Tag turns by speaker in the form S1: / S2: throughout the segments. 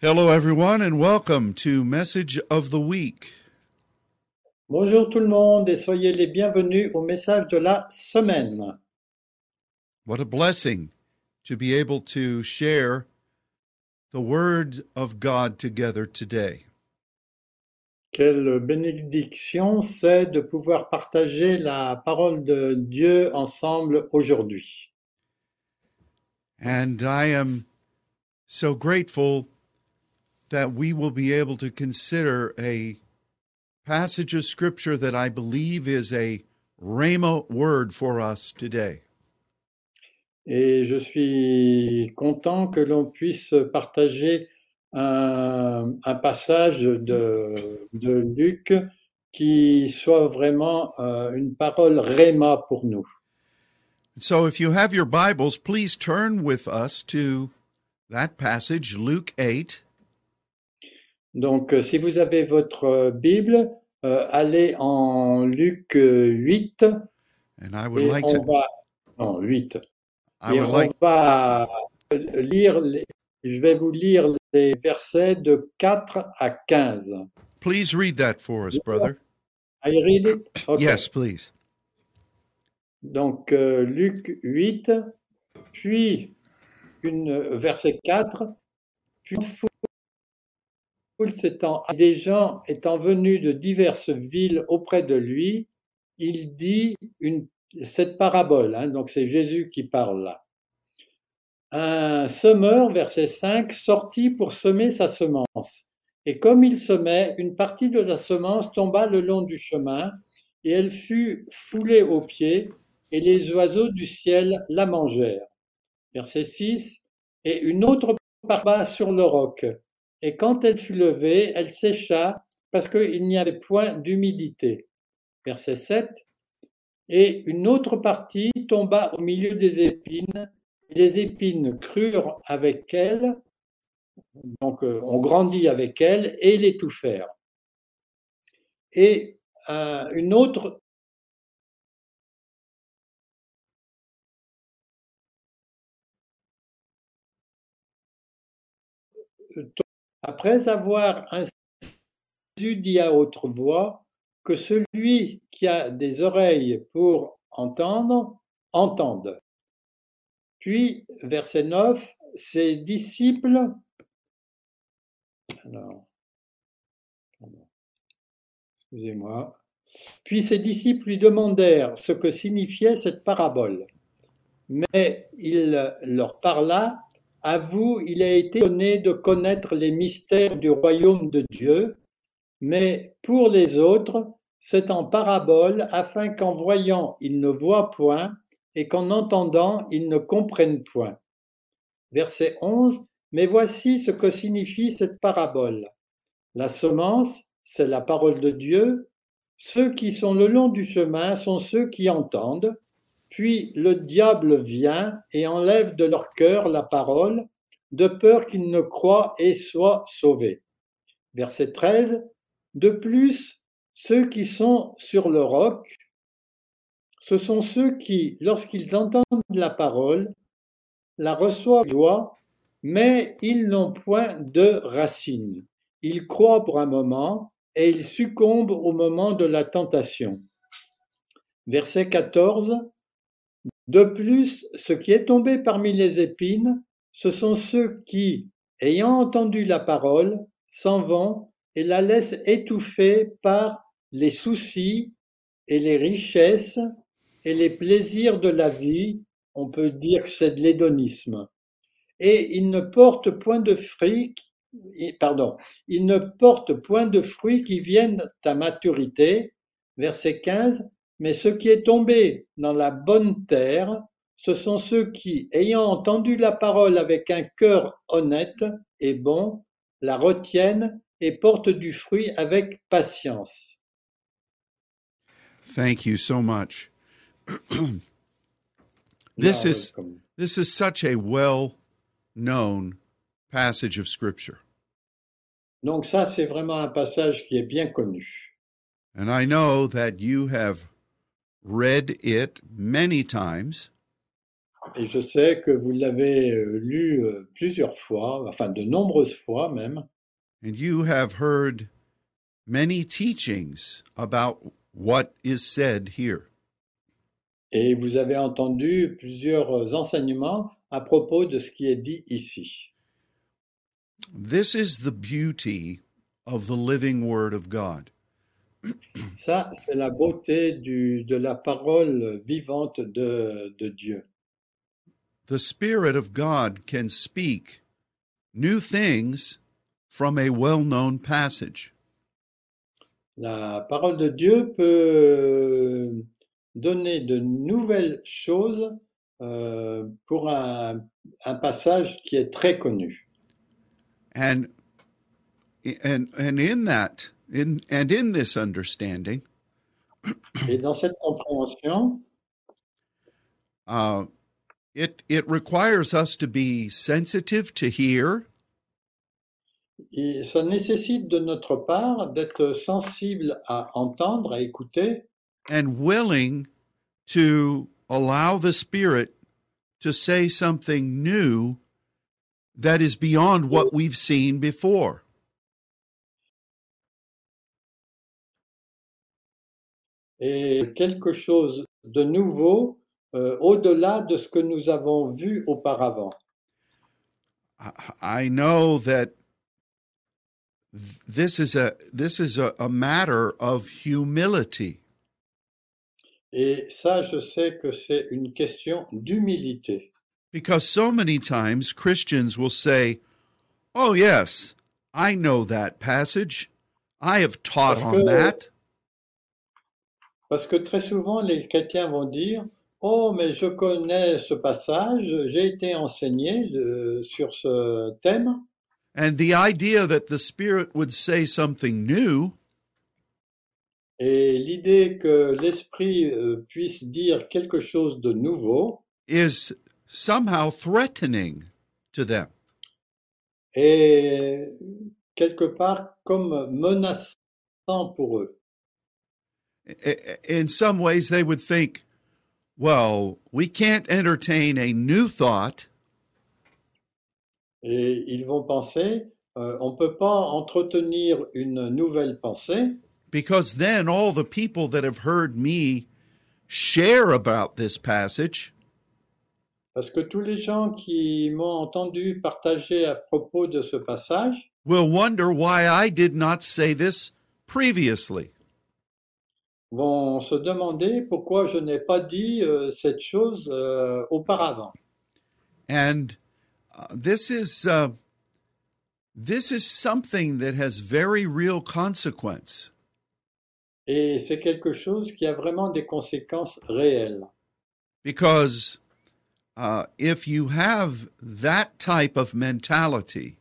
S1: Hello, everyone, and welcome to Message of the Week.
S2: Bonjour tout le monde et soyez les bienvenus au message de la semaine.
S1: What a blessing to be able to share the Word of God together today.
S2: Quelle bénédiction c'est de pouvoir partager la parole de Dieu ensemble aujourd'hui.
S1: And I am so grateful that we will be able to consider a passage of Scripture that I believe is a Rhema word for us today.
S2: Et je suis content que l'on puisse partager un, un passage de, de Luc qui soit vraiment euh, une parole réma pour nous.
S1: So if you have your Bibles, please turn with us to that passage, Luke 8.
S2: Donc, euh, si vous avez votre euh, Bible, euh, allez en Luc euh, 8
S1: And I would
S2: et
S1: like
S2: on
S1: to
S2: va non 8
S1: I
S2: et
S1: would
S2: on
S1: like
S2: va lire les- je vais vous lire les versets de 4 à 15.
S1: please read that for us, brother.
S2: I read it? Okay.
S1: Yes, please.
S2: Donc euh, Luc 8 puis une verset 4 puis des gens étant venus de diverses villes auprès de lui, il dit cette parabole. hein, donc c'est Jésus qui parle là. Un semeur, verset 5, sortit pour semer sa semence. Et comme il semait, une partie de la semence tomba le long du chemin, et elle fut foulée aux pieds, et les oiseaux du ciel la mangèrent. Verset 6, et une autre parba sur le roc. Et quand elle fut levée, elle sécha parce qu'il n'y avait point d'humidité. Verset 7. Et une autre partie tomba au milieu des épines, et les épines crurent avec elle, donc euh, on grandit avec elle, et l'étouffèrent. Et euh, une autre Après avoir ainsi dit à haute voix que celui qui a des oreilles pour entendre, entende. Puis, verset 9, ses disciples, puis ses disciples lui demandèrent ce que signifiait cette parabole. Mais il leur parla à vous, il a été donné de connaître les mystères du royaume de Dieu, mais pour les autres, c'est en parabole afin qu'en voyant, ils ne voient point et qu'en entendant, ils ne comprennent point. Verset 11. Mais voici ce que signifie cette parabole. La semence, c'est la parole de Dieu. Ceux qui sont le long du chemin sont ceux qui entendent. Puis le diable vient et enlève de leur cœur la parole, de peur qu'ils ne croient et soient sauvés. Verset 13. De plus, ceux qui sont sur le roc, ce sont ceux qui, lorsqu'ils entendent la parole, la reçoivent avec joie, mais ils n'ont point de racines. Ils croient pour un moment et ils succombent au moment de la tentation. Verset 14. De plus, ce qui est tombé parmi les épines, ce sont ceux qui, ayant entendu la parole, s'en vont et la laissent étouffer par les soucis et les richesses et les plaisirs de la vie. On peut dire que c'est de l'hédonisme. Et ils ne portent point de fruits, pardon, ils ne portent point de fruits qui viennent à maturité. Verset 15. Mais ce qui est tombé dans la bonne terre, ce sont ceux qui, ayant entendu la parole avec un cœur honnête et bon, la retiennent et portent du fruit avec patience.
S1: Thank you so much. this
S2: You're
S1: is
S2: welcome.
S1: this is such a well-known passage of scripture.
S2: Donc ça, c'est vraiment un passage qui est bien connu.
S1: And I know that you have read it many times
S2: Et je sais que vous l'avez euh, lu euh, plusieurs fois, enfin de nombreuses fois même,
S1: and you have heard many teachings about what is said here.
S2: et vous avez entendu plusieurs enseignements à propos de ce qui est dit ici.
S1: This is the beauty of the living Word of God.
S2: Ça, c'est la beauté du, de la parole vivante de, de Dieu.
S1: The Spirit of God can speak new things from a well known passage.
S2: La parole de Dieu peut donner de nouvelles choses euh, pour un, un passage qui est très connu.
S1: And and and in that in and in this understanding,
S2: Et dans cette compréhension,
S1: uh, it it requires us to be sensitive to hear
S2: et ça nécessite de notre part d'être sensible à entendre, à écouter,
S1: and willing to allow the Spirit to say something new that is beyond what we've seen before.
S2: Et quelque chose de nouveau euh, au-delà de ce que nous avons vu auparavant.
S1: I- know that th- this is a this is a, a matter of humility.
S2: Et ça, je sais que c'est une question d'humilité.
S1: Because so many times Christians will say, Oh, yes, I know that passage. I have taught
S2: Parce
S1: on
S2: que-
S1: that.
S2: Parce que très souvent, les chrétiens vont dire, Oh, mais je connais ce passage, j'ai été enseigné de- sur ce thème.
S1: And the idea that the Spirit would say something new
S2: Et l'idée que l'esprit euh, puisse dire quelque chose de nouveau
S1: is somehow threatening to them.
S2: est quelque part comme menaçant pour eux.
S1: In some ways, they would think, well, we can't entertain a new thought.
S2: Et ils vont penser, euh, on peut pas entretenir une nouvelle pensée.
S1: Because then all the people that have heard me share about this passage.
S2: Parce que tous les gens qui m'ont entendu partager à propos de ce passage
S1: will wonder why I did not say this previously.
S2: Vont se demander pourquoi je n'ai pas dit euh, cette chose euh, auparavant.
S1: And uh, this is uh, this is something that has very real consequence.
S2: Et c'est quelque chose qui a vraiment des conséquences réelles.
S1: Because uh, if you have that type of mentality,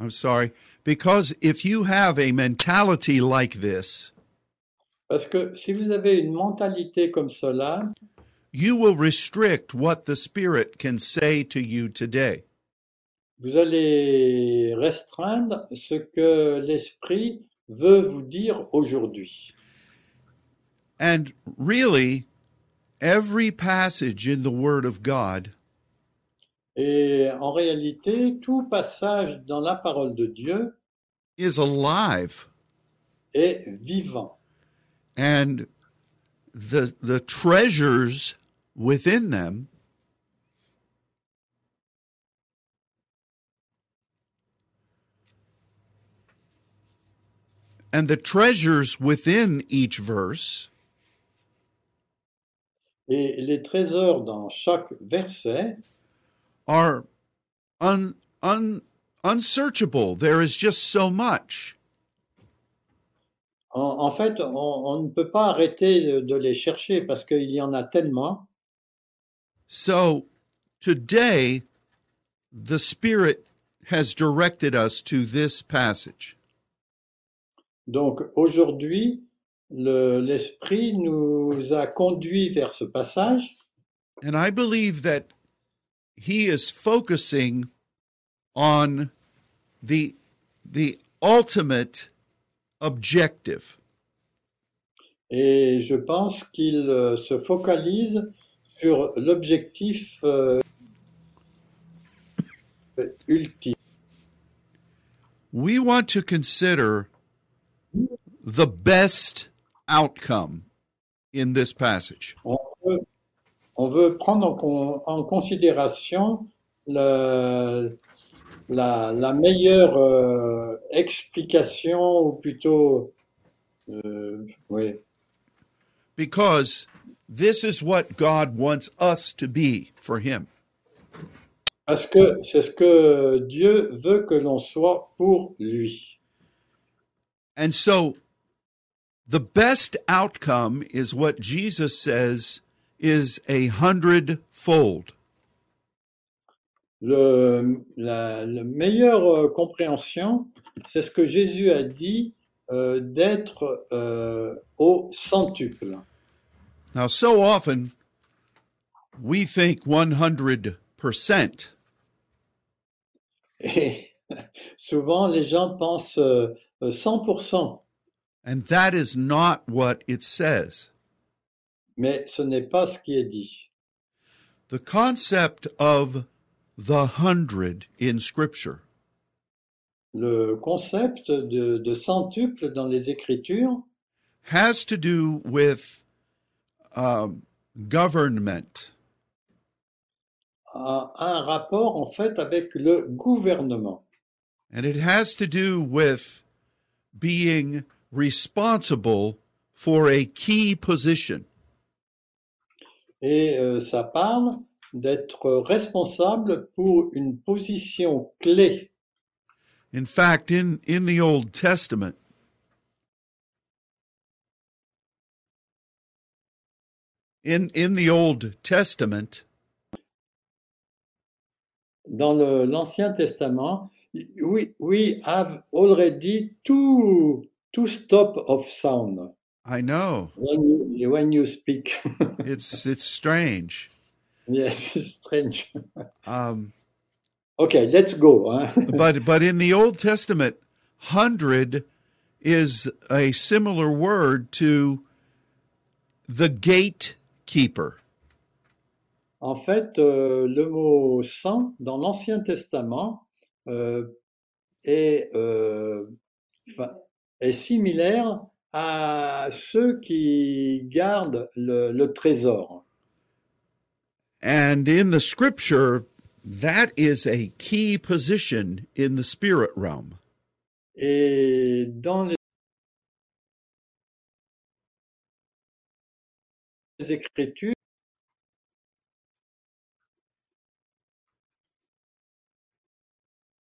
S1: I'm sorry, because if you have a mentality like this,
S2: Parce que si vous avez une mentalité comme cela,
S1: you will restrict what the Spirit can say to you today.
S2: vous allez restreindre ce que l'esprit veut vous dire aujourd'hui.
S1: And really, every passage in the Word of God
S2: Et en réalité, tout passage dans la parole de Dieu
S1: is alive.
S2: est vivant.
S1: And the, the treasures within them and the treasures within each verse
S2: Et les trésors dans chaque verset
S1: are un, un, unsearchable. There is just so much.
S2: En, en fait, on, on ne peut pas arrêter de, de les chercher parce qu'il y en a tellement.
S1: So today, the Spirit has directed us to this passage.
S2: Donc aujourd'hui, le- l'Esprit nous a conduits vers ce passage
S1: And I believe that he is focusing on the the ultimate objective.
S2: Et je pense qu'il euh, se focalise sur l'objectif euh, ultime.
S1: We want to consider the best outcome in this passage.
S2: On veut, on veut prendre en, con- en considération le- la, la meilleure euh, explication, ou plutôt, euh, oui,
S1: because this is what God wants us to be for Him.
S2: parce que c'est ce que Dieu veut que l'on soit pour lui.
S1: And so the best outcome is what Jesus says is a hundredfold.
S2: Le, la, la meilleure euh, compréhension, c'est ce que Jésus a dit euh, d'être euh, au centuple.
S1: Now, so often we think 100%,
S2: Et souvent, les gens pensent euh, euh, 100%,
S1: and that is not what it says.
S2: Mais ce n'est pas ce qui est dit.
S1: The concept of the hundred in Scripture
S2: Le concept de, de centuple dans les Écritures
S1: has to do with um, government.
S2: a un rapport en fait avec le gouvernement.
S1: And it has to do with being responsible for a key position.
S2: Et euh, ça parle d'être responsable pour une position clé.
S1: In fact, in, in the Old Testament, in, in the Old Testament,
S2: Dans l'Ancien Testament, we, we have already two, two stop of sound
S1: I know
S2: when you, when you speak.
S1: it's it's strange.
S2: yes, it's strange.
S1: Um,
S2: Okay, let's go. hein.
S1: but but in the Old Testament, hundred is a similar word to the gatekeeper.
S2: En fait, euh, le mot sang dans l'Ancien Testament euh, est, euh, est similaire à ceux qui gardent le, le trésor.
S1: And in the scripture, that is a key position in the spirit realm.
S2: Et dans les Écritures,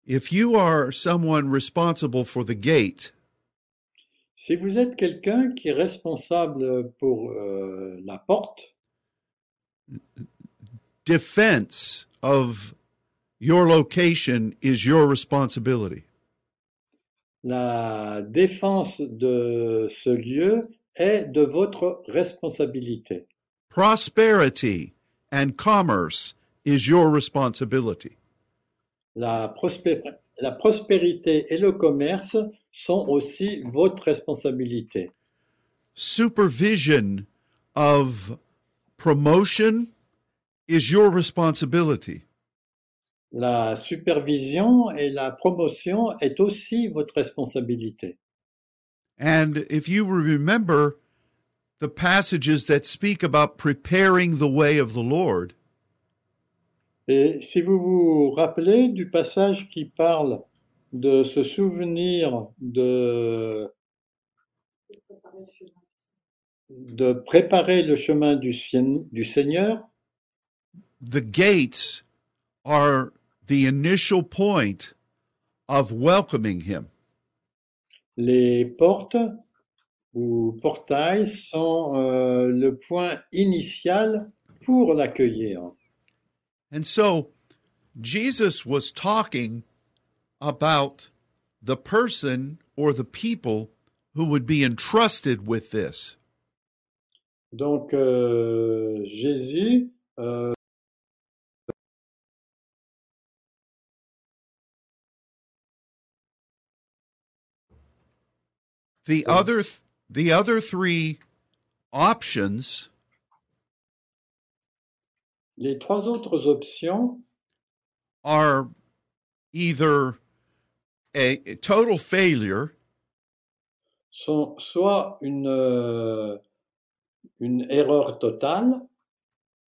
S1: If you are someone responsible for the gate,
S2: si vous êtes quelqu'un qui est responsable pour euh, la porte,
S1: defense of your location is your responsibility.
S2: la défense de ce lieu est de votre responsabilité.
S1: Prosperity and commerce is your responsibility.
S2: La, prospé- la prospérité et le commerce sont aussi votre responsabilité.
S1: Supervision of promotion is your responsibility.
S2: La supervision et la promotion est aussi votre responsabilité.
S1: And if you remember the passages that speak about preparing the way of the Lord,
S2: Et si vous vous rappelez du passage qui parle de se souvenir de, de préparer le chemin du, Sien- du Seigneur,
S1: the gates are the initial point of welcoming him.
S2: les portes ou portails sont euh, le point initial pour l'accueillir.
S1: And so Jesus was talking about the person or the people who would be entrusted with this.
S2: Donc euh, Jésus euh,
S1: the other th- the other three options
S2: les trois autres options
S1: are either a, a total failure.
S2: Sont soit une, euh, une erreur totale.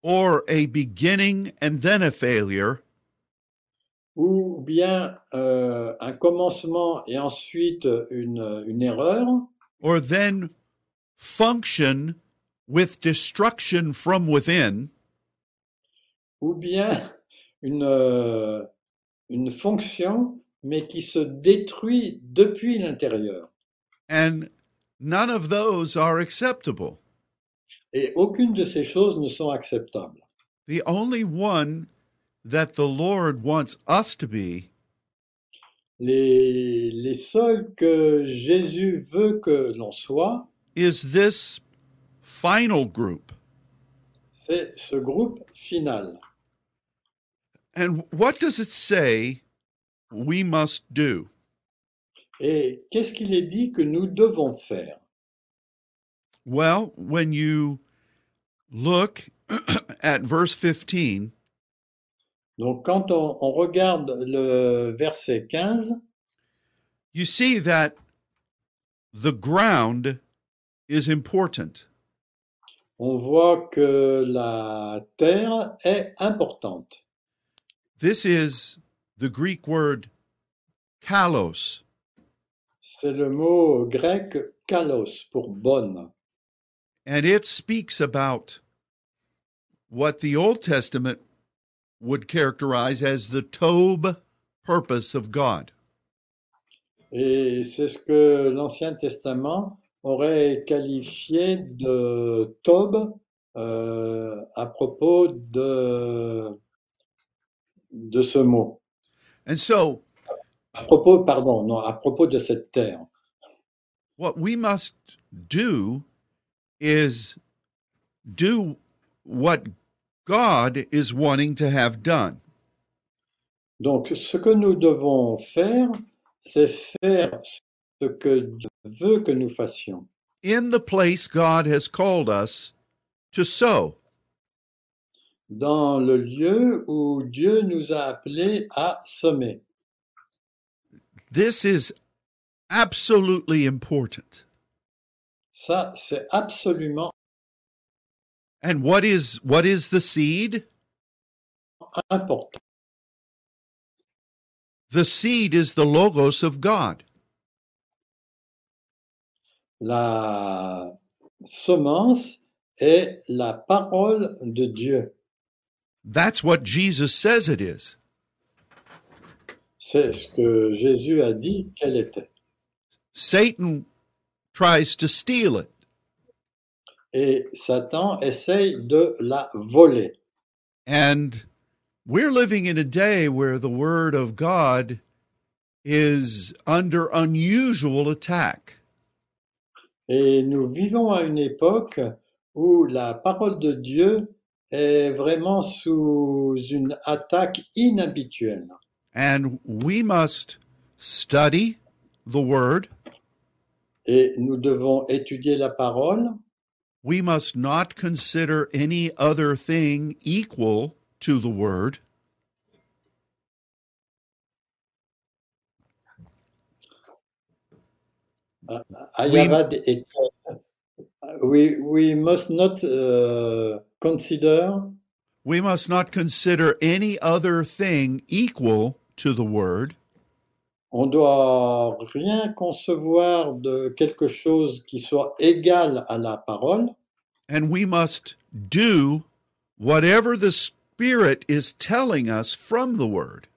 S1: Or a beginning and then a failure.
S2: Ou bien euh, un commencement et ensuite une, une erreur.
S1: Or then function with destruction from within.
S2: Ou bien une, euh, une fonction mais qui se détruit depuis l'intérieur.
S1: and none of those are acceptable.
S2: Et aucune de ces choses ne sont acceptables.
S1: The only one that the Lord wants us to be
S2: Les, les seuls que Jésus veut que l'on soit,
S1: is this final group.
S2: c'est ce groupe final.
S1: And what does it say we must do?
S2: Et qu'est-ce qu'il est dit que nous devons faire?
S1: Well, when you look at verse 15,
S2: Donc quand on, on regarde le verset 15,
S1: you see that the ground is important.
S2: on voit que la terre est importante.
S1: This is the Greek word kalos.
S2: C'est le mot grec kalos pour bonne.
S1: And it speaks about what the Old Testament would characterize as the Tob purpose of God.
S2: Et c'est ce que l'Ancien Testament aurait qualifié de Tob euh, à propos de, de ce mot.
S1: And so,
S2: À propos, pardon, non, à propos de cette terre.
S1: what we must do is do what God is wanting to have done.
S2: Donc, ce que nous devons faire, c'est faire ce que Dieu veut que nous fassions.
S1: in the place God has called us to sow.
S2: Dans le lieu où Dieu nous a appelés à semer.
S1: This is absolutely important.
S2: Ça, c'est absolument
S1: And what is what is the seed?
S2: important.
S1: The seed is the logos of God.
S2: La semence est la parole de Dieu.
S1: That's what Jesus says it is.
S2: C'est ce que Jésus a dit qu'elle était.
S1: Satan tries to steal it.
S2: Et Satan essaye de la voler.
S1: And we're living in a day where the word of God is under unusual attack.
S2: Et nous vivons à une époque où la parole de Dieu est vraiment sous une attaque inhabituelle.
S1: And we must study the word.
S2: Et nous devons étudier la parole.
S1: We must not consider any other thing equal to the word.
S2: Ayavad est- we, we must not uh, consider
S1: We must not consider any other thing equal to the word.
S2: On doit rien concevoir de quelque chose qui soit égal à la parole
S1: And we must do whatever the Spirit is telling us from the word.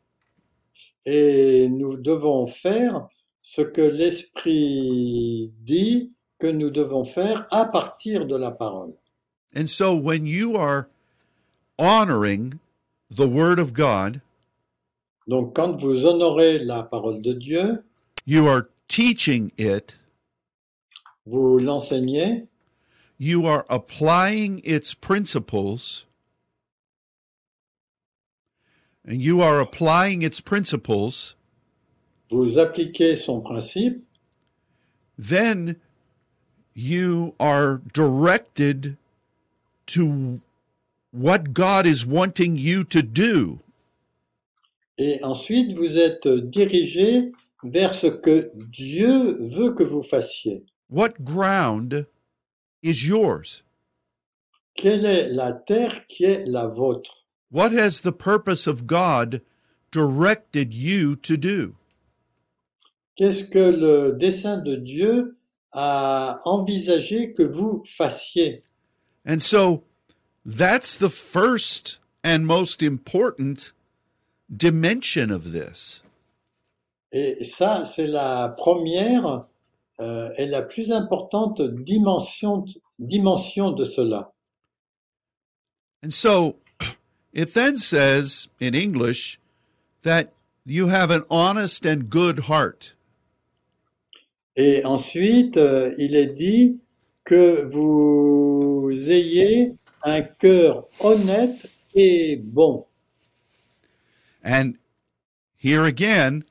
S2: et nous devons faire ce que l'Esprit dit que nous devons faire à partir de la parole.
S1: And so when you are honoring the word of God,
S2: Donc quand vous honorez la parole de Dieu,
S1: you are teaching it,
S2: vous l'enseignez,
S1: you are applying its principles, and you are applying its principles,
S2: vous appliquez son principe,
S1: then you are directed to what God is wanting you to do.
S2: Et ensuite, vous êtes dirigé vers ce que Dieu veut que vous fassiez.
S1: What ground is yours?
S2: Quelle est la terre qui est la vôtre?
S1: What has the purpose of God directed you to do?
S2: Qu'est-ce que le dessein de Dieu a envisagé que vous fassiez
S1: And so that's the first and most important dimension of this.
S2: Et ça, c'est la première euh, et la plus importante dimension, dimension de cela.
S1: And so it then says in English that you have an honest and good heart.
S2: Et ensuite, euh, il est dit que vous ayez un cœur honnête et bon.
S1: And here again,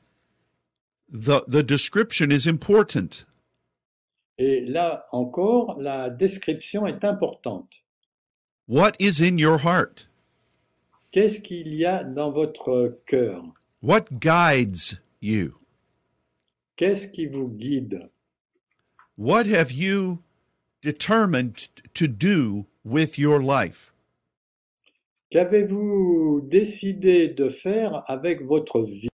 S1: the, the description is important.
S2: Et là encore, la description est importante.
S1: What is in your heart?
S2: Qu'est-ce qu'il y a dans votre cœur?
S1: What guides you?
S2: Qu'est-ce qui vous guide?
S1: What have you determined to do with your life?
S2: Qu'avez-vous décidé de faire avec votre vie?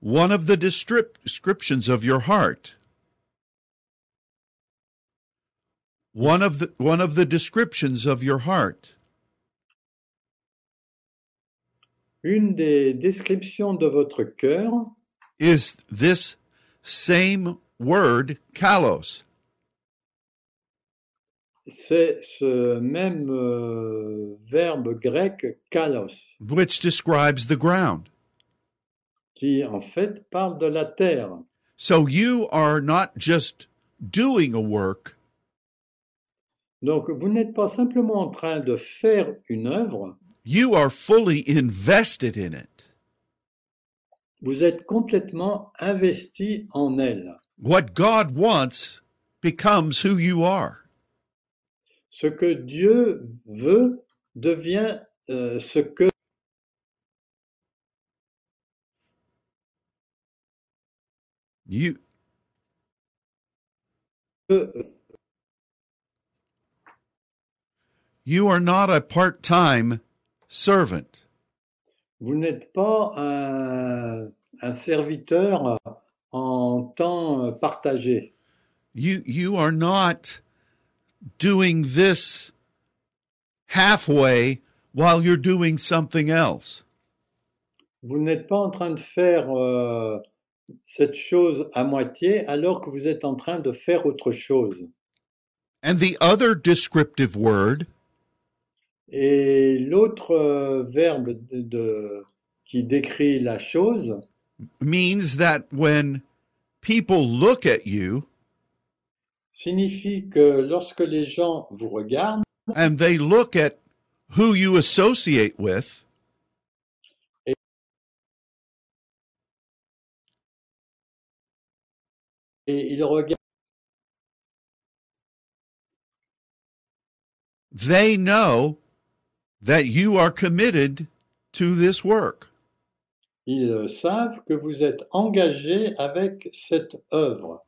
S1: One of the descriptions of your heart. One of the one of the descriptions of your heart
S2: Une des descriptions de votre cœur
S1: is this same word kalos.
S2: c'est ce même euh, verbe grec kalos,
S1: which describes the ground.
S2: qui en fait parle de la terre.
S1: So you are not just doing a work,
S2: Donc vous n'êtes pas simplement en train de faire une œuvre,
S1: you are fully invested in it.
S2: Vous êtes complètement investi en elle.
S1: What God wants becomes who you are.
S2: Ce que Dieu veut devient euh, ce que
S1: You you are not a part-time servant.
S2: Vous n'êtes pas un, un serviteur en temps partagé.
S1: You you are not doing this halfway while you're doing something else.
S2: Vous n'êtes pas en train de faire euh, cette chose à moitié alors que vous êtes en train de faire autre chose.
S1: And the other descriptive word
S2: Et l'autre euh, verbe de, de- qui décrit la chose
S1: means that when people look at you
S2: signifie que lorsque les gens vous regardent
S1: and they look at who you associate with,
S2: et ils regardent,
S1: they know that you are committed to this work.
S2: ils savent que vous êtes engagé avec cette œuvre.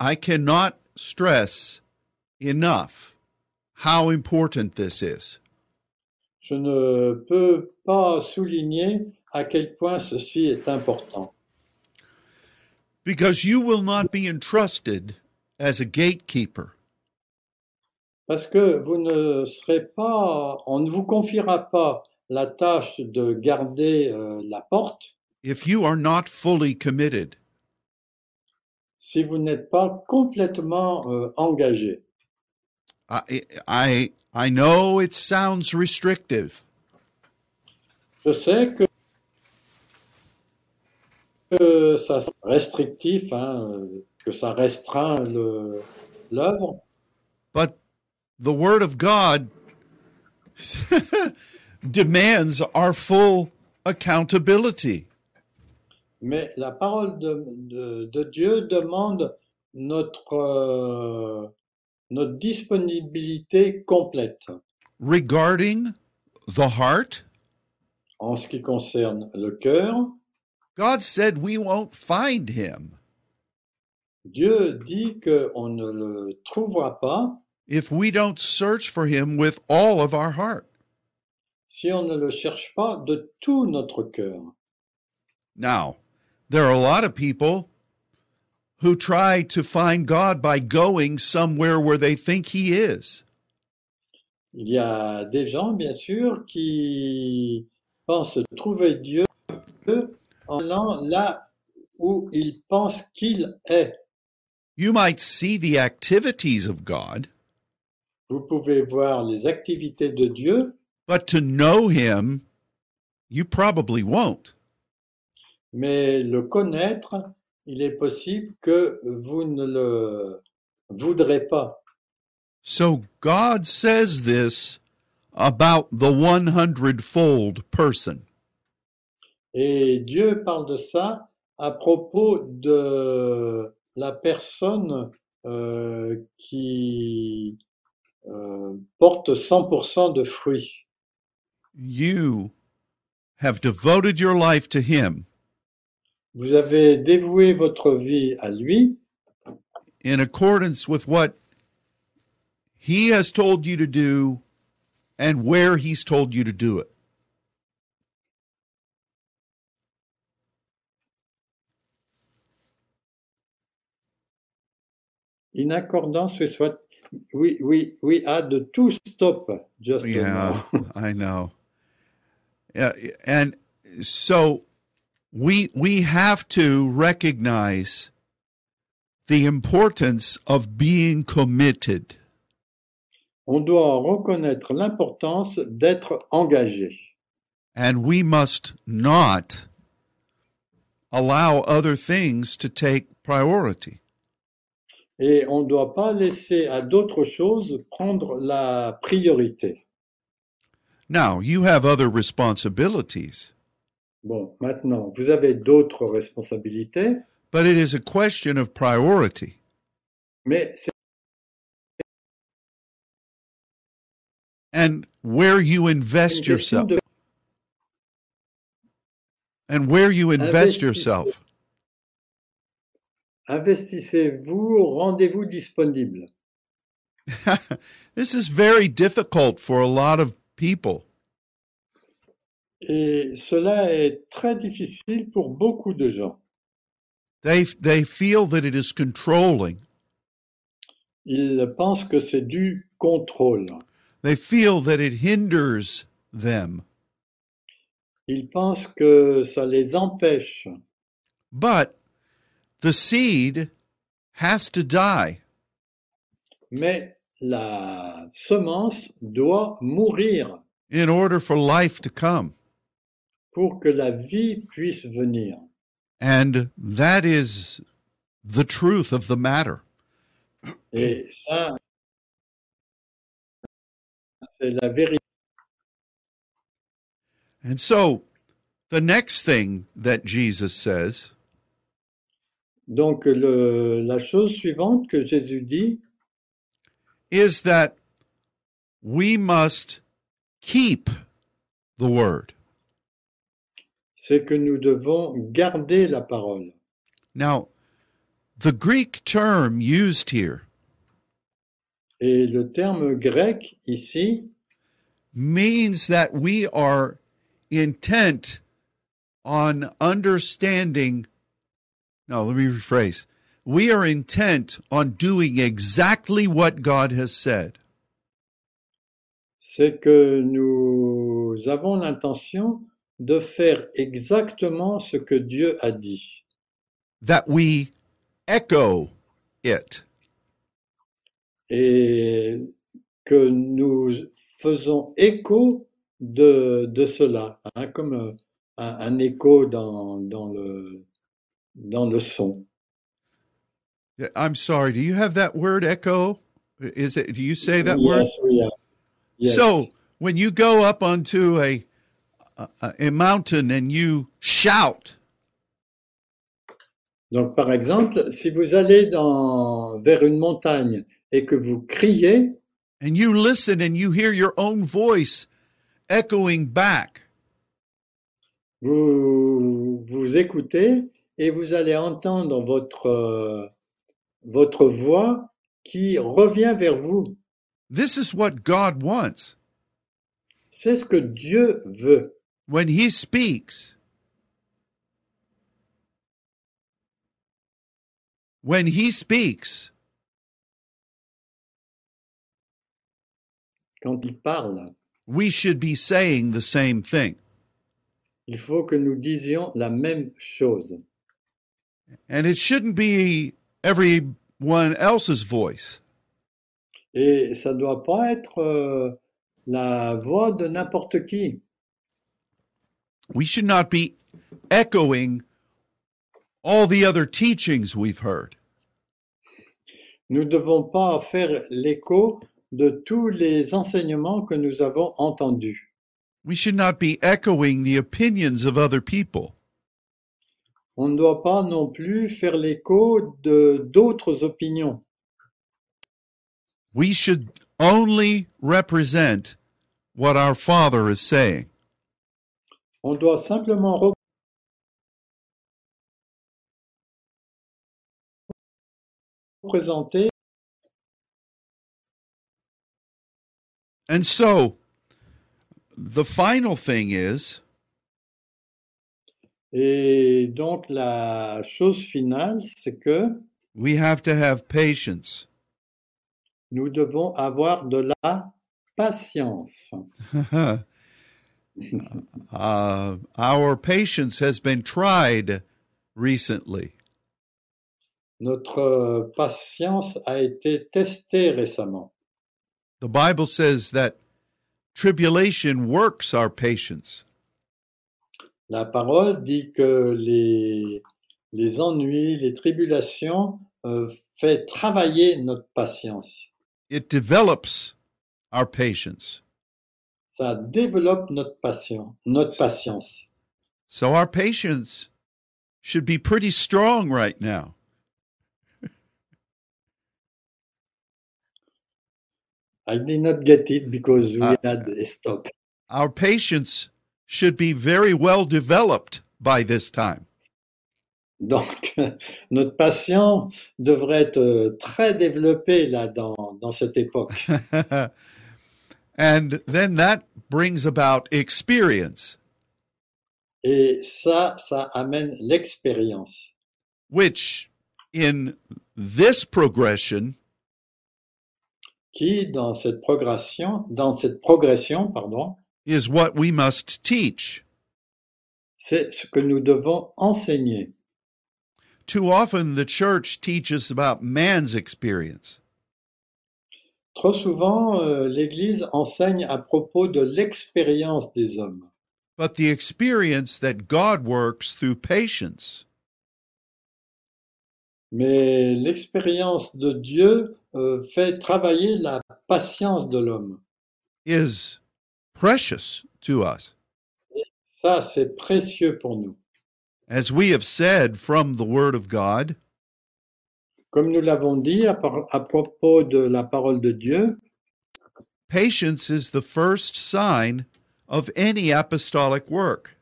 S1: I cannot stress enough how important this is.
S2: Je ne peux pas souligner à quel point ceci est important.
S1: Because you will not be entrusted as a gatekeeper.
S2: Parce que vous ne serez pas, on ne vous confiera pas la tâche de garder euh, la porte
S1: if you are not fully committed.
S2: si vous n'êtes pas complètement euh, engagé.
S1: I, I, I know it sounds restrictive,
S2: Je sais que, que ça restrictif, hein, que ça restreint l'œuvre,
S1: the Word of God demands our full accountability.
S2: Mais la parole de, de- de Dieu demande notre, euh, notre disponibilité complète
S1: regarding the heart.
S2: en ce qui concerne le cœur.
S1: God said we won't find him
S2: Dieu dit qu'on ne le trouvera pas
S1: if we don't search for him with all of our heart.
S2: si on ne le cherche pas de tout notre cœur.
S1: Now, there are a lot of people who try to find God by going somewhere where they think he is.
S2: Il y a des gens, bien sûr, qui pensent trouver Dieu en allant là où ils pensent qu'il est.
S1: You might see the activities of God,
S2: Vous pouvez voir les activités de Dieu,
S1: but to know him, you probably won't.
S2: mais le connaître, il est possible que vous ne le voudrez pas.
S1: So God says this about the 100 fold person.
S2: Et Dieu parle de ça à propos de la personne euh, qui porte 100% de fruits.
S1: You have devoted your life to him
S2: Vous avez dévoué votre vie à lui
S1: in accordance with what he has told you to do and where he's told you to do it.
S2: in accordance with what we, we, we had to stop just
S1: Yeah,
S2: now.
S1: I know. Yeah, and so we we have to recognize the importance of being committed.
S2: On doit reconnaître l'importance d'être engagé.
S1: And we must not allow other things to take priority.
S2: Et on ne doit pas laisser à d'autres choses prendre la priorité.
S1: Now, you have other responsibilities,
S2: Bon, maintenant, vous avez d'autres responsabilités,
S1: but it is a question of priority.
S2: mais c'est
S1: And where you
S2: une
S1: invest
S2: question
S1: yourself
S2: de
S1: and where you invest yourself.
S2: Investissez-vous, rendez-vous disponible.
S1: this is very difficult for a lot of people.
S2: Et cela est très difficile pour beaucoup de gens.
S1: They they feel that it is controlling.
S2: Ils pensent que c'est du contrôle.
S1: They feel that it hinders them.
S2: Ils pensent que ça les empêche.
S1: But the seed has to die.
S2: Mais la semence doit mourir
S1: in order for life to come.
S2: pour que la vie puisse venir.
S1: And that is the truth of the matter.
S2: Et ça, c'est la vérité.
S1: And so the next thing that Jesus says
S2: Donc le- la chose suivante que Jésus dit,
S1: is that we must keep the word.
S2: c'est que nous devons garder la parole.
S1: Now, the Greek term used here
S2: Et le terme grec ici
S1: means that we are intent on understanding. No, let me rephrase. We are intent on doing exactly what God has said.
S2: c'est que nous avons l'intention de faire exactement ce que Dieu a dit,
S1: that we echo it.
S2: et que nous faisons écho de, de cela, hein, comme un, un écho dans, dans, le, dans le son.
S1: I'm sorry, do you have that word echo? Is it do you say that word?
S2: Yes, we are. Yes.
S1: So, when you go up onto a, a a mountain and you shout,
S2: Donc, par exemple, si vous allez dans, vers une montagne et que vous criez,
S1: and you listen and you hear your own voice echoing back,
S2: vous vous écoutez et vous allez entendre votre, euh, votre voix qui revient vers vous.
S1: this is what God wants.
S2: C'est ce que Dieu veut.
S1: When He speaks, when He speaks,
S2: Quand il parle,
S1: we should be saying the same thing.
S2: il faut que nous disions la même chose.
S1: And it shouldn't be everyone else's voice.
S2: Et ça doit pas être euh, la voix de n'importe qui.
S1: We should not be echoing all the other teachings we've heard.
S2: Nous devons pas faire l'écho de tous les enseignements que nous avons entendus.
S1: We should not be echoing the opinions of other people.
S2: On ne doit pas non plus faire l'écho de d'autres opinions.
S1: We should only represent what our Father is saying.
S2: On doit simplement représenter
S1: And so, the final thing is
S2: Et donc la chose finale, c'est que
S1: we have to have patience.
S2: nous devons avoir de la patience.
S1: uh, our patience has been tried recently.
S2: Notre patience a été testée récemment.
S1: The Bible says that tribulation works our patience.
S2: La parole dit que les, les ennuis, les tribulations euh, fait travailler notre patience.
S1: It develops our patience.
S2: Ça développe notre patience, notre patience.
S1: So our patience should be pretty strong right now.
S2: I did not get it because we
S1: Ah.
S2: had a stop.
S1: Our patience should be very well developed by this time.
S2: Donc, notre patience devrait être euh, très développée là dans, dans cette époque.
S1: and then that brings about experience,
S2: Et ça, ça amène l'expérience,
S1: which in this progression
S2: qui dans cette progression, dans cette progression, pardon,
S1: is what we must teach.
S2: c'est ce que nous devons enseigner.
S1: Too often the church teaches about man's experience.
S2: Trop souvent, euh, l'Église enseigne à propos de l'expérience des hommes,
S1: but the experience that God works through patience.
S2: mais l'expérience de Dieu euh, fait travailler la patience de l'homme.
S1: is precious to us.
S2: Ça, c'est précieux pour nous.
S1: As we have said from the Word of God,
S2: Comme nous l'avons dit à, par- à propos de la parole de Dieu,
S1: patience is the first sign of any apostolic work.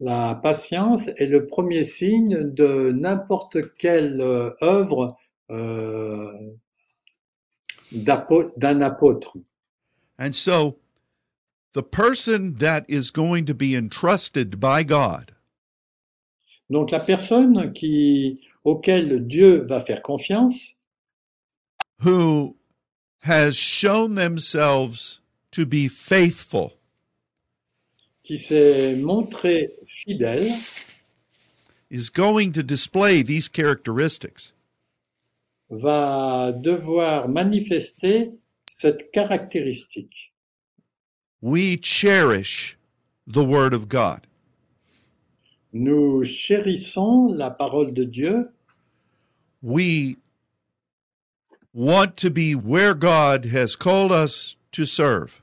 S2: la patience est le premier signe de n'importe quelle euh, œuvre euh, d'apo- d'un apôtre.
S1: And so, the person that is going to be entrusted by God
S2: Donc la personne qui, auquel Dieu va faire confiance,
S1: who has shown themselves to be faithful
S2: qui s'est montré fidèle,
S1: is going to display these characteristics.
S2: va devoir manifester cette caractéristique.
S1: We cherish the Word of God.
S2: Nous chérissons la parole de Dieu,
S1: we want to be where God has called us to serve.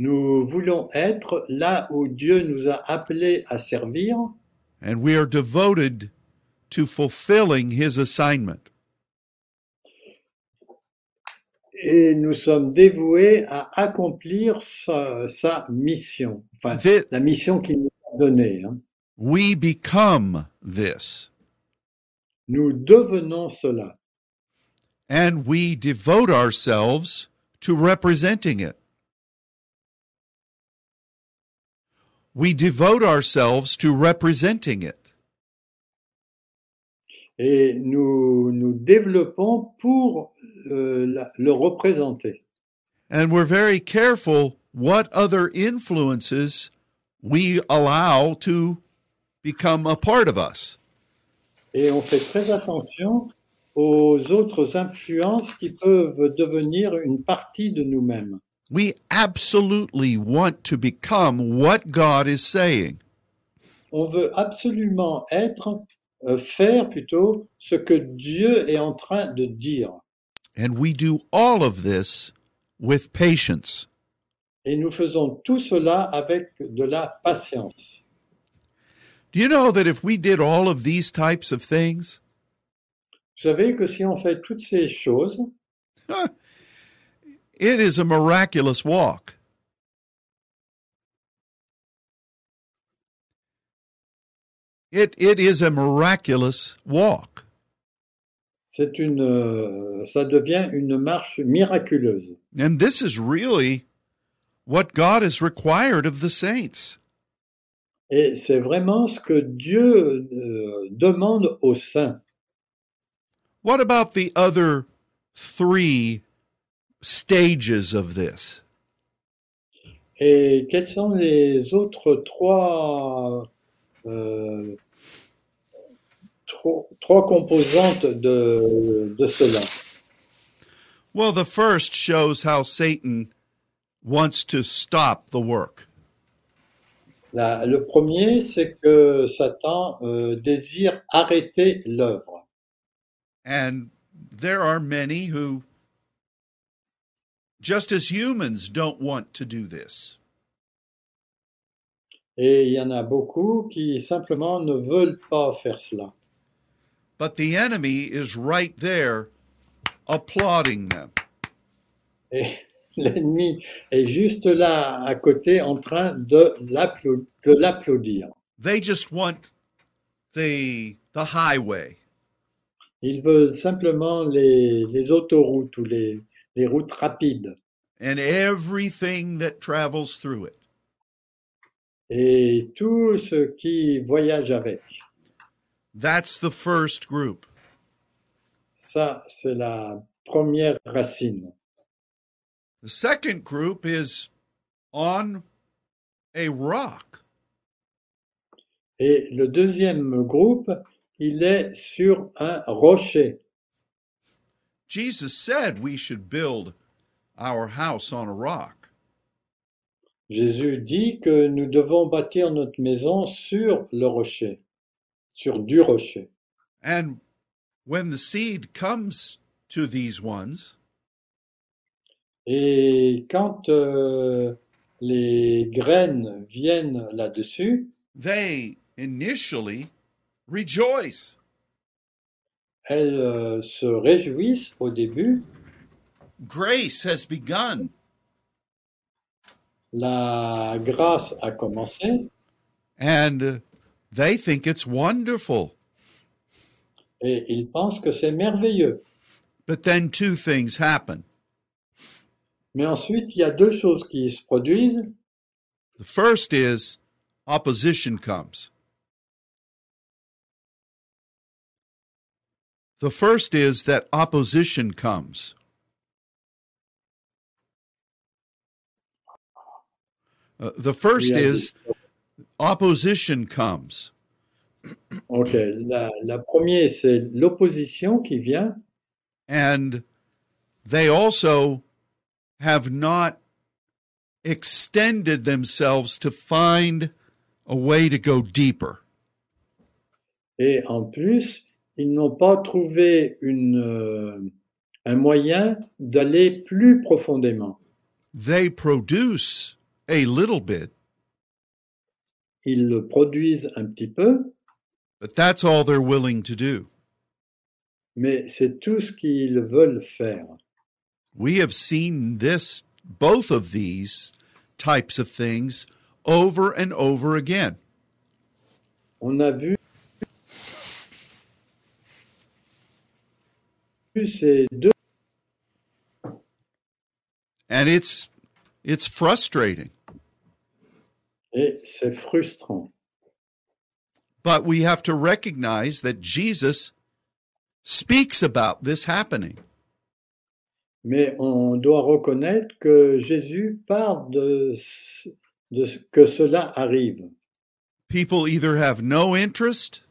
S2: nous voulons être là où Dieu nous a appelés à servir,
S1: and we are devoted to fulfilling his assignment.
S2: Et nous sommes dévoués à accomplir sa, sa mission, enfin la mission qu'il nous a donnée. hein.
S1: we become this,
S2: Nous devenons cela.
S1: and we devote ourselves to representing it. We devote ourselves to representing it.
S2: Et nous nous développons pour la- le représenter.
S1: And we're very careful what other influences we allow to become a part of us.
S2: Et on fait très attention aux autres influences qui peuvent devenir une partie de nous-mêmes.
S1: We absolutely want to become what God is saying.
S2: On veut absolument être, euh, faire plutôt ce que Dieu est en train de dire.
S1: And we do all of this with patience.
S2: Et nous faisons tout cela avec de la patience.
S1: Do you know that if we did all of these types of things,
S2: Vous savez que si on fait toutes ces choses,
S1: it is a miraculous walk? It, it is a miraculous walk.
S2: C'est une, euh, ça devient une marche miraculeuse.
S1: And this is really what God has required of the saints.
S2: Et c'est vraiment ce que Dieu euh, demande aux saints.
S1: What about the other three stages of this?
S2: Et quelles sont les autres trois, euh, trois, trois composantes de, de cela
S1: Well, the first shows how Satan wants to stop the work.
S2: La- Le premier, c'est que Satan euh, désire arrêter l'œuvre.
S1: And there are many who, just as humans, don't want to do this.
S2: Et il y en a beaucoup qui simplement ne veulent pas faire cela.
S1: But the enemy is right there applauding them.
S2: Et l'ennemi est juste là à côté en train de l'applau- de l'applaudir.
S1: They just want the, the highway.
S2: Ils veulent simplement les, les autoroutes ou les, les routes rapides
S1: and everything that travels through it.
S2: et tout ce qui voyage avec.
S1: That's the first group.
S2: Ça, c'est la première racine.
S1: The second group is on a rock.
S2: Et le deuxième groupe, il est sur un rocher.
S1: Jesus said we should build our house on a rock.
S2: Jésus dit que nous devons bâtir notre maison sur le rocher, sur du rocher.
S1: And when the seed comes to these ones,
S2: Et quand euh, les graines viennent là-dessus,
S1: they initially rejoice.
S2: elles euh, se réjouissent au début.
S1: Grace has begun.
S2: La grâce a commencé
S1: And they think it's wonderful.
S2: et ils pensent que c'est merveilleux.
S1: But then two things happen.
S2: Mais ensuite, il y a deux choses qui se produisent.
S1: The first is opposition comes. The first is that opposition comes. Uh, the first
S2: Il y a
S1: is opposition comes.
S2: Ok, la, la première, c'est l'opposition qui vient.
S1: And they also have not extended themselves to find a way to go deeper.
S2: Et en plus, ils n'ont pas trouvé une, euh, un moyen d'aller plus profondément.
S1: They produce a little bit,
S2: Ils le produisent un petit peu,
S1: But that's all they're willing to do.
S2: Mais c'est tout ce qu'ils veulent faire.
S1: We have seen this, both of these types of things, over and over again.
S2: On a vu ces deux
S1: And it's it's frustrating.
S2: Et c'est frustrant.
S1: But we have to recognize that Jesus speaks about this happening.
S2: Mais on doit reconnaître que Jésus parle de, de que cela arrive.
S1: People either have no interest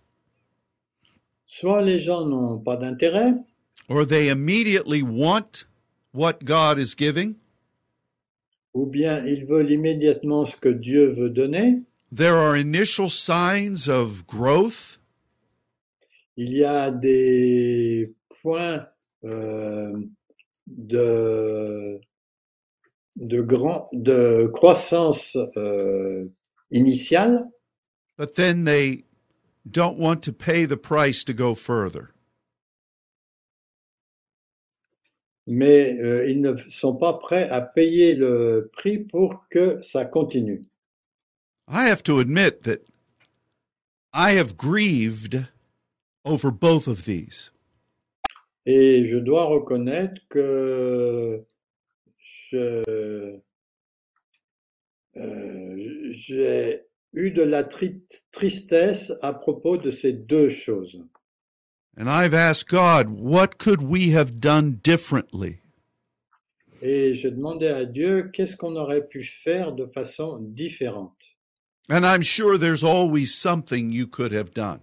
S2: Soit les gens n'ont pas d'intérêt,
S1: or they immediately want what God is giving.
S2: Ou bien ils veulent immédiatement ce que Dieu veut donner.
S1: There are initial signs of growth,
S2: Il y a des points euh, de, de, grand, de croissance euh, initiale,
S1: but then they don't want to pay the price to go further.
S2: Mais euh, ils ne sont pas prêts à payer le prix pour que ça continue.
S1: I have to admit that I have grieved over both of these.
S2: Et je dois reconnaître que je, euh, j'ai eu de la tri- tristesse à propos de ces deux choses.
S1: And I've asked God, what could we have done differently?
S2: Et je demandais à Dieu qu'est-ce qu'on aurait pu faire de façon différente.
S1: And I'm sure there's always something you could have done.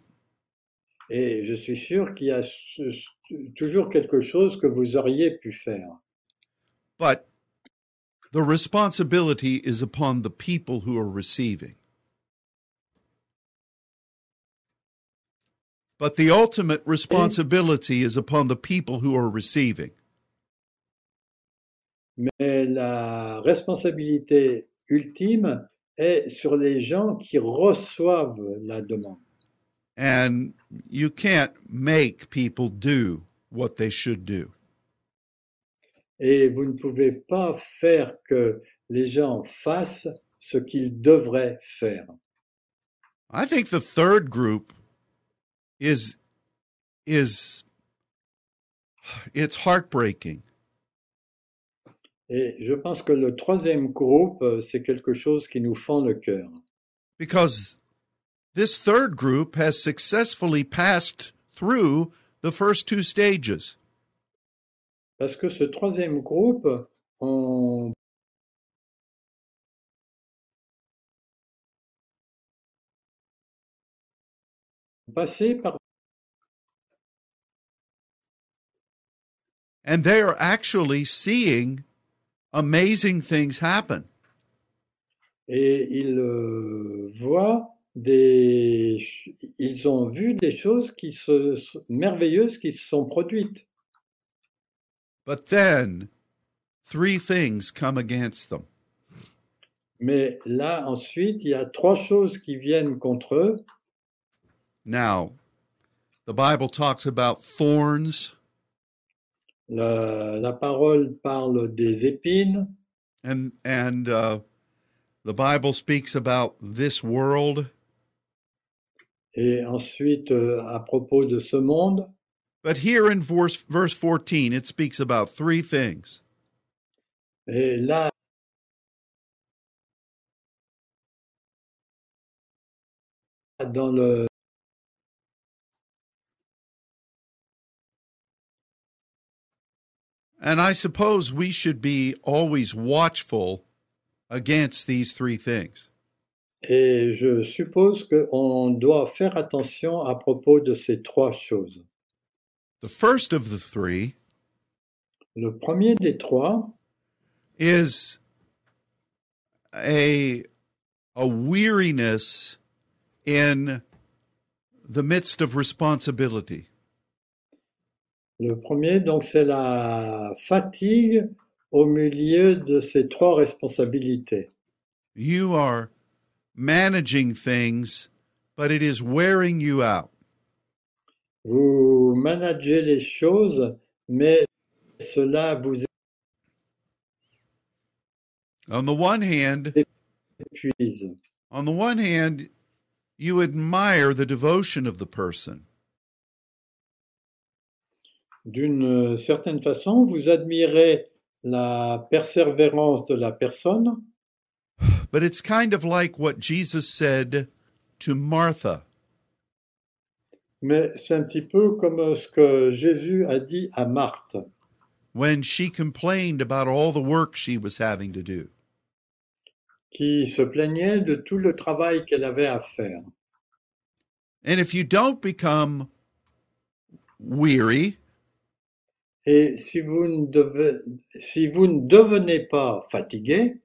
S2: Et je suis sûr qu'il y a toujours quelque chose que vous auriez pu faire.
S1: But the responsibility is upon the people who are receiving. But the ultimate responsibility is upon the people who are receiving.
S2: Mais la responsabilité ultime est sur les gens qui reçoivent la demande.
S1: And you can't make people do what they should do.
S2: Et vous ne pouvez pas faire que les gens fassent ce qu'ils devraient faire.
S1: I think the third group is is it's heartbreaking.
S2: Et je pense que le troisième groupe, euh, c'est quelque chose qui nous fend le cœur.
S1: because this third group has successfully passed through the first two stages.
S2: Parce que ce troisième groupe ont passé par
S1: And they are actually seeing amazing things happen.
S2: et ils euh, voient des, ils ont vu des choses qui se, merveilleuses qui se sont produites.
S1: But then three things come against them.
S2: Mais là, ensuite, il y a trois choses qui viennent contre eux.
S1: Now, the Bible talks about thorns
S2: La, la parole parle des épines
S1: and and uh, the Bible speaks about this world,
S2: et ensuite euh, à propos de ce monde.
S1: but here in verse verse 14 it speaks about three things.
S2: Et là, dans le,
S1: And I suppose we should be always watchful against these three things.
S2: et je suppose qu'on doit faire attention à propos de ces trois choses.
S1: The first of the three
S2: Le premier des trois,
S1: is a a weariness in the midst of responsibility.
S2: Le premier, donc, c'est la fatigue au milieu de ces trois responsabilités.
S1: You are managing things, but it is wearing you out.
S2: Vous managez les choses, mais cela vous
S1: On the one hand,
S2: épuise.
S1: on the one hand, you admire the devotion of the person.
S2: D'une certaine façon, vous admirez la persévérance de la personne,
S1: But it's kind of like what Jesus said to Martha.
S2: mais c'est un petit peu comme ce que Jésus a dit à Marthe
S1: when she complained about all the work she was having to do.
S2: qui se plaignait de tout le travail qu'elle avait à faire.
S1: And if you don't become weary,
S2: Et si vous ne, devez- si vous ne devenez pas fatigué,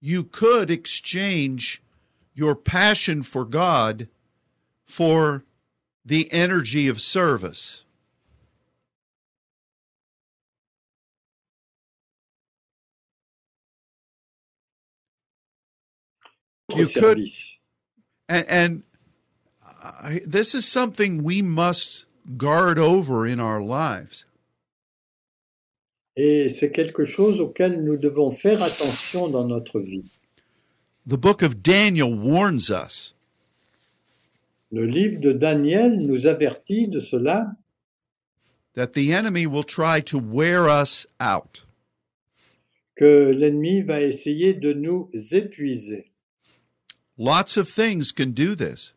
S1: you could exchange your passion for God for the energy of service. You could- And, and I, this is something we must guard over in our lives.
S2: Et c'est quelque chose auquel nous devons faire attention dans notre vie.
S1: The book of Daniel warns us
S2: Le livre de Daniel nous avertit de cela,
S1: that the enemy will try to wear us out.
S2: que l'ennemi va essayer de nous épuiser.
S1: Lots of things can do this,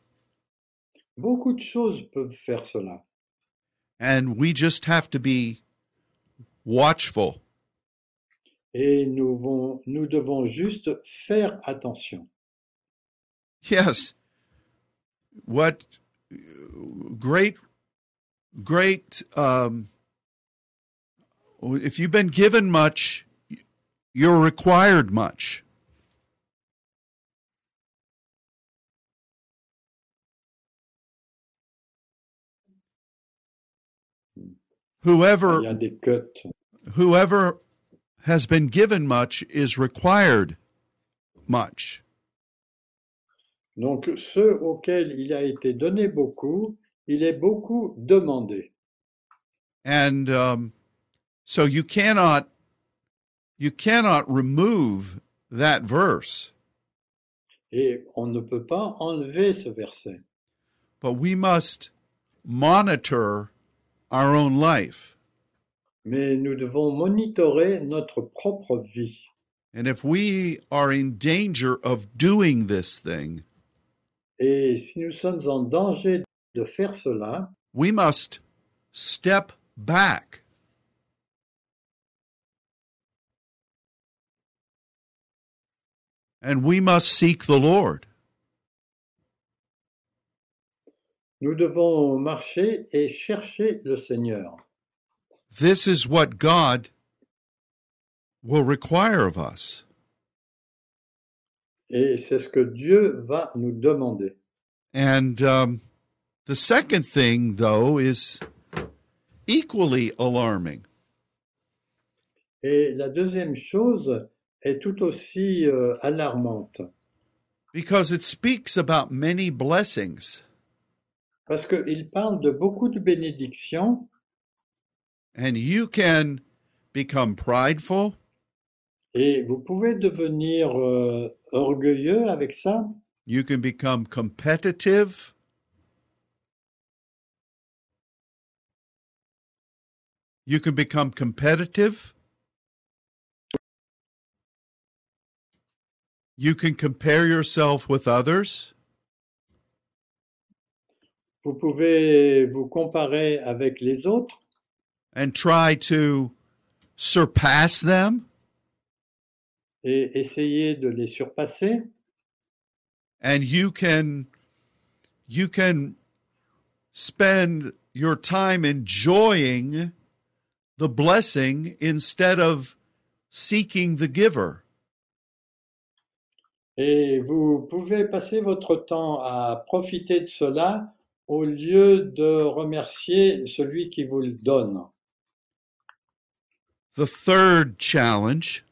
S2: Beaucoup de choses peuvent faire cela.
S1: and we just have to be watchful.
S2: Et nous, vont- nous devons juste faire attention.
S1: Yes. What great, great, um, if you've been given much, you're required much. Whoever
S2: Il y a des cuts.
S1: whoever has been given much is required much.
S2: Donc ceux auxquels il a été donné beaucoup, il est beaucoup demandé.
S1: and um, so you cannot you cannot remove that verse
S2: Et on ne peut pas enlever ce verset.
S1: but we must monitor our own life.
S2: Mais nous devons monitorer notre propre vie.
S1: and if we are in danger of doing this thing
S2: Et si nous sommes en danger de faire cela,
S1: we must step back. And we must seek the lord
S2: nous devons marcher et chercher le Seigneur.
S1: this is what God will require of us.
S2: Et c'est ce que Dieu va nous demander.
S1: And um, the second thing, though, is equally alarming.
S2: Et la deuxième chose est tout aussi euh, alarmante,
S1: Because it speaks about many blessings,
S2: parce qu'il parle de beaucoup de bénédictions,
S1: and you can become prideful,
S2: et vous pouvez devenir euh, orgueilleux avec ça,
S1: you can become competitive, you can become competitive, you can compare yourself with others.
S2: Vous pouvez vous comparer avec les autres.
S1: And try to surpass them.
S2: Et essayer de les surpasser.
S1: and you can you can spend your time enjoying the blessing instead of seeking the giver.
S2: Et vous pouvez passer votre temps à profiter de cela au lieu de remercier celui qui vous le donne.
S1: the third challenge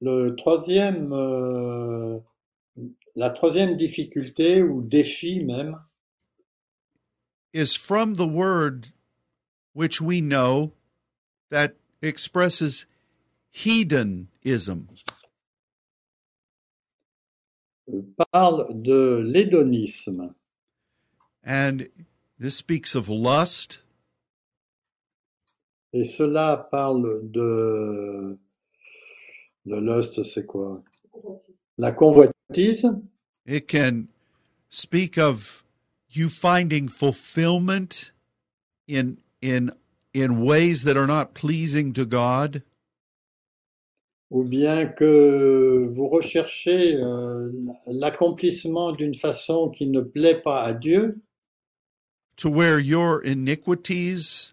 S2: Le troisième, euh, la troisième difficulté ou défi même,
S1: is from the word which we know that expresses hedonism.
S2: parle de l'hédonisme.
S1: And this speaks of lust,
S2: Et cela parle de. De lust, c'est quoi? La convoitise.
S1: it can speak of you finding fulfillment in in in ways that are not pleasing to God.
S2: ou bien que vous recherchez euh, l'accomplissement d'une façon qui ne plaît pas à Dieu,
S1: to where your iniquities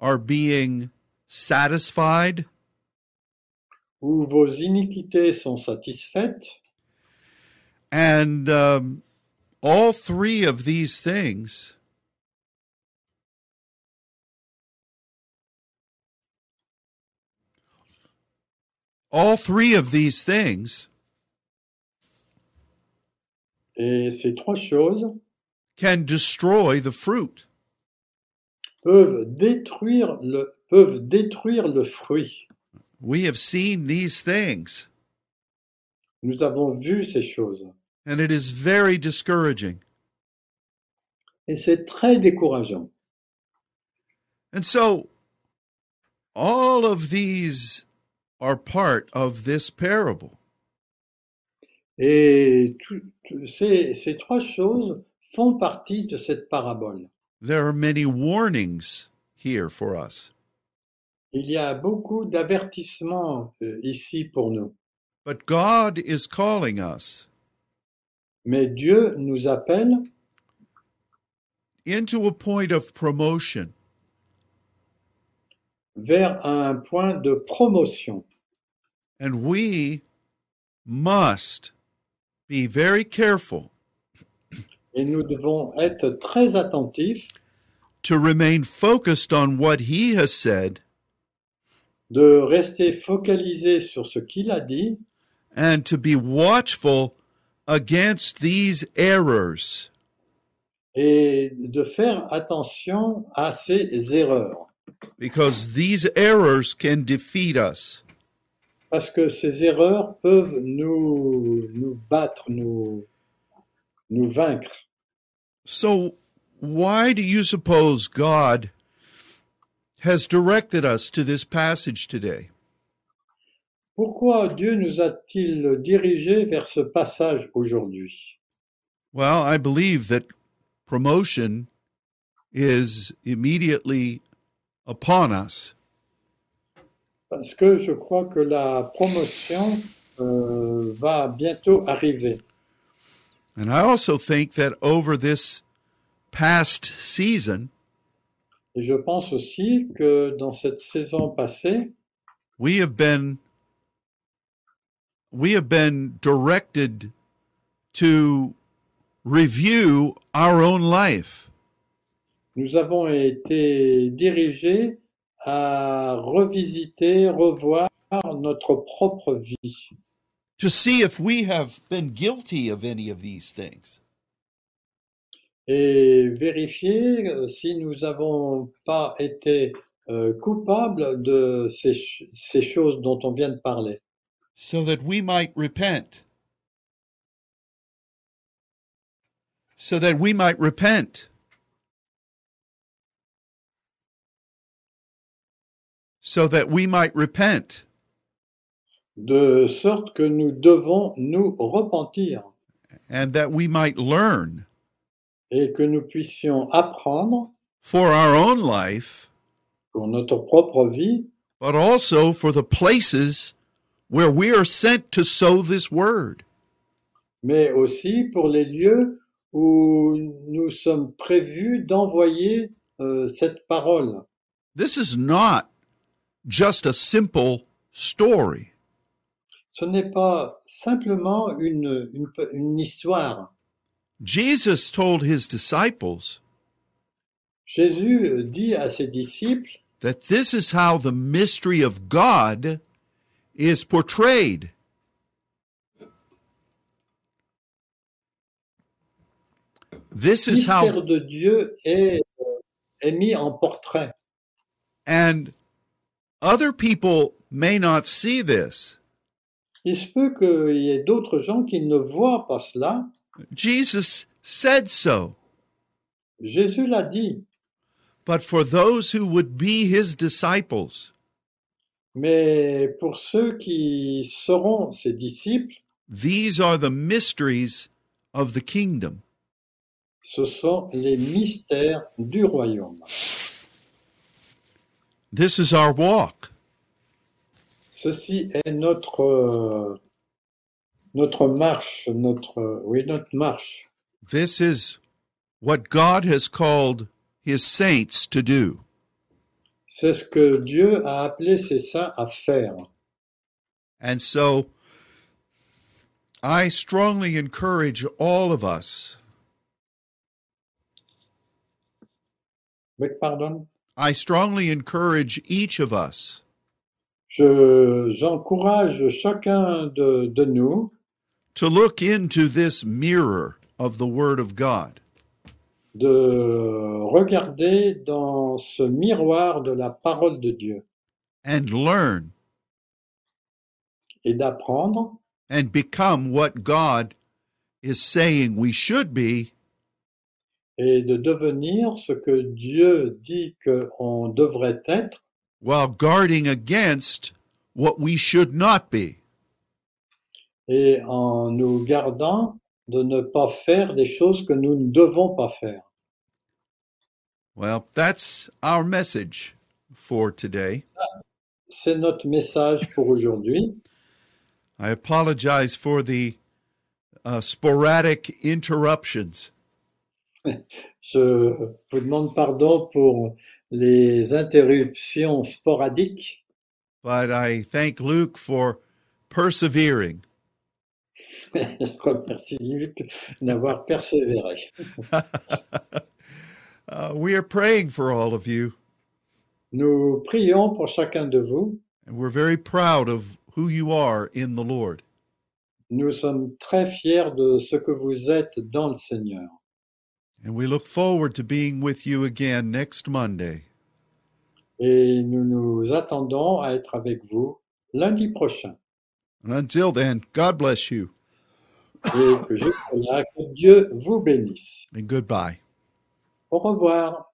S1: are being satisfied?
S2: Où vos iniquités sont satisfaites,
S1: and um, all three of these things all three of these things
S2: et ces trois choses
S1: can destroy the fruit
S2: peuvent détruire le, peuvent détruire le fruit.
S1: we have seen these things
S2: Nous avons vu ces choses.
S1: and it is very discouraging
S2: Et c'est très décourageant.
S1: and so all of these are part of this parable
S2: Et tout- tout- ces, ces trois choses font partie de cette parabole.
S1: there are many warnings here for us
S2: Il y a beaucoup d'avertissements euh, ici pour nous.
S1: But God is calling us
S2: Mais Dieu nous appelle
S1: into a point of promotion.
S2: vers un point de promotion.
S1: And we must be very careful
S2: Et nous devons être très attentifs
S1: to remain focused on what He has said
S2: de rester focalisés sur ce qu'il a dit
S1: and to be watchful against these errors.
S2: et de faire attention à ces erreurs.
S1: Because these errors can defeat us.
S2: Parce que ces erreurs peuvent nous, nous battre, nous, nous vaincre.
S1: So, why do you suppose God has directed us to this passage today?
S2: Pourquoi Dieu nous a-t-il dirigés vers ce passage aujourd'hui?
S1: Well, I believe that promotion is immediately upon us.
S2: Parce que je crois que la promotion euh, va bientôt arriver.
S1: And I also think that over this past season,
S2: Et je pense aussi que dans cette saison passée,
S1: we have been we have been directed to review our own life.
S2: nous avons été dirigés à revisiter, revoir notre propre vie,
S1: to see if we have been guilty of any of these things.
S2: et vérifier euh, si nous n'avons pas été euh, coupables de ces, ces choses dont on vient de parler,
S1: so that we might repent. So that we might repent. So that we might repent.
S2: De sorte que nous devons nous repentir
S1: And that we might learn
S2: et que nous puissions apprendre
S1: for our own life,
S2: pour notre propre vie,
S1: but also for the places where we are sent to sow this word.
S2: mais aussi pour les lieux où nous sommes prévus d'envoyer euh, cette parole.
S1: This is not just a simple story.
S2: Ce n'est pas simplement une, une, une histoire.
S1: Jesus told his disciples
S2: Jésus dit à ses disciples
S1: that this is how the mystery of God is portrayed. This is how
S2: de Dieu est est mis en portrait.
S1: And other people may not see this.
S2: Il se peut qu'il y ait d'autres gens qui ne voient pas cela.
S1: Jesus said so.
S2: Jésus l'a dit.
S1: But for those who would be his disciples,
S2: Mais pour ceux qui seront ses disciples,
S1: these are the mysteries of the kingdom.
S2: ce sont les mystères du royaume.
S1: This is our walk.
S2: Ceci est notre, euh, notre marche, notre, oui, notre marche.
S1: This is what God has called his saints to do.
S2: C'est ce que Dieu a appelé ses saints à faire.
S1: And so I strongly encourage all of us,
S2: Oui, pardon.
S1: I strongly encourage each of us
S2: j'encourage chacun de, de nous
S1: to look into this mirror of the Word of God.
S2: de regarder dans ce miroir de la parole de Dieu.
S1: And learn
S2: et d'apprendre
S1: and become what God is saying we should be
S2: et de devenir ce que Dieu dit qu'on devrait être
S1: while guarding against what we should not be.
S2: et en nous gardant de ne pas faire des choses que nous ne devons pas faire.
S1: Well, that's our message for today.
S2: C'est notre message pour aujourd'hui.
S1: I apologize for the uh, sporadic interruptions.
S2: Je vous demande pardon pour les interruptions sporadiques,
S1: but I thank Luke for persevering.
S2: Je remercie Luc d'avoir persévéré.
S1: Uh, we are praying for all of you,
S2: Nous prions pour chacun de vous.
S1: and we're very proud of who you are in the Lord.
S2: Nous sommes très fiers de ce que vous êtes dans le Seigneur.
S1: And we look forward to being with you again next Monday.
S2: Et nous nous attendons à être avec vous lundi prochain.
S1: And until then, God bless you
S2: Et que là, que Dieu vous bénisse.
S1: and goodbye.
S2: Au revoir.